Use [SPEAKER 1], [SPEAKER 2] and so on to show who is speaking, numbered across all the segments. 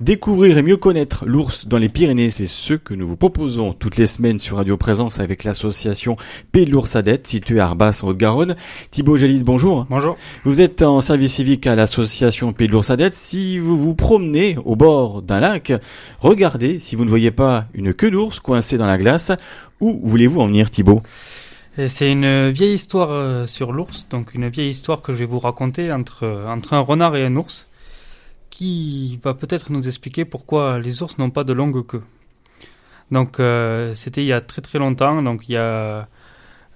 [SPEAKER 1] Découvrir et mieux connaître l'ours dans les Pyrénées, c'est ce que nous vous proposons toutes les semaines sur Radio Présence avec l'association Pays de l'Ours située à Arbas en Haute-Garonne. Thibaut Gélis, bonjour.
[SPEAKER 2] Bonjour.
[SPEAKER 1] Vous êtes en service civique à l'association Pays de l'Ours Si vous vous promenez au bord d'un lac, regardez si vous ne voyez pas une queue d'ours coincée dans la glace. Où voulez-vous en venir, Thibaut?
[SPEAKER 2] C'est une vieille histoire euh, sur l'ours, donc une vieille histoire que je vais vous raconter entre, entre un renard et un ours qui va peut-être nous expliquer pourquoi les ours n'ont pas de longue queue. Donc euh, c'était il y a très très longtemps, donc il y a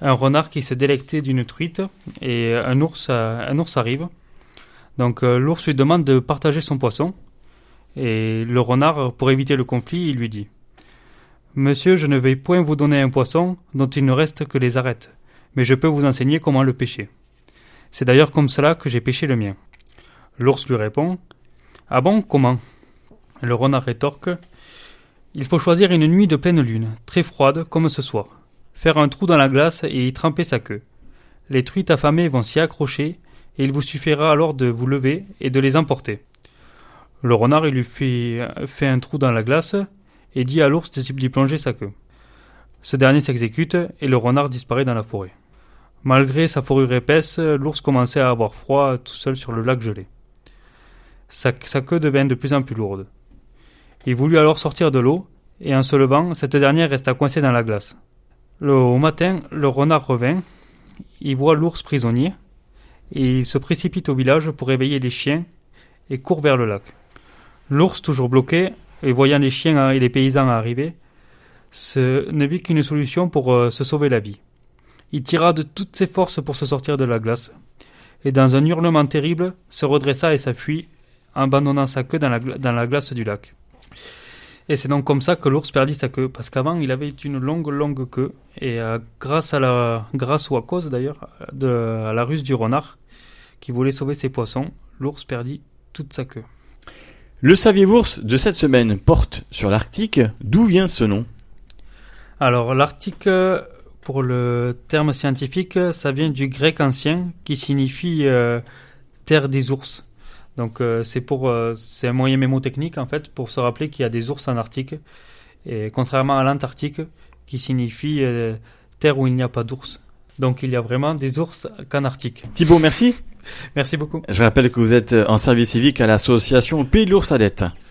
[SPEAKER 2] un renard qui se délectait d'une truite et un ours, euh, un ours arrive. Donc euh, l'ours lui demande de partager son poisson et le renard, pour éviter le conflit, il lui dit Monsieur, je ne vais point vous donner un poisson dont il ne reste que les arêtes, mais je peux vous enseigner comment le pêcher. C'est d'ailleurs comme cela que j'ai pêché le mien. L'ours lui répond ah bon, comment? Le renard rétorque Il faut choisir une nuit de pleine lune, très froide comme ce soir, faire un trou dans la glace et y tremper sa queue. Les truites affamées vont s'y accrocher, et il vous suffira alors de vous lever et de les emporter. Le renard lui fait, fait un trou dans la glace et dit à l'ours d'y plonger sa queue. Ce dernier s'exécute et le renard disparaît dans la forêt. Malgré sa fourrure épaisse, l'ours commençait à avoir froid tout seul sur le lac gelé. Sa, queue devint de plus en plus lourde. Il voulut alors sortir de l'eau, et en se levant, cette dernière resta coincée dans la glace. Le, au matin, le renard revint, il voit l'ours prisonnier, et il se précipite au village pour réveiller les chiens et court vers le lac. L'ours, toujours bloqué, et voyant les chiens et les paysans arriver, ne vit qu'une solution pour euh, se sauver la vie. Il tira de toutes ses forces pour se sortir de la glace, et dans un hurlement terrible, se redressa et s'enfuit abandonnant sa queue dans la, dans la glace du lac. Et c'est donc comme ça que l'ours perdit sa queue, parce qu'avant il avait une longue longue queue, et euh, grâce à la, grâce ou à cause d'ailleurs de la ruse du renard, qui voulait sauver ses poissons, l'ours perdit toute sa queue.
[SPEAKER 1] Le saviez-vous de cette semaine? Porte sur l'Arctique. D'où vient ce nom?
[SPEAKER 2] Alors l'Arctique, pour le terme scientifique, ça vient du grec ancien qui signifie euh, terre des ours. Donc euh, c'est pour euh, c'est un moyen mémotechnique en fait pour se rappeler qu'il y a des ours en Arctique et contrairement à l'Antarctique qui signifie euh, terre où il n'y a pas d'ours. Donc il y a vraiment des ours qu'en Arctique.
[SPEAKER 1] Thibaut, merci.
[SPEAKER 2] merci beaucoup.
[SPEAKER 1] Je rappelle que vous êtes en service civique à l'association Pays de l'Ours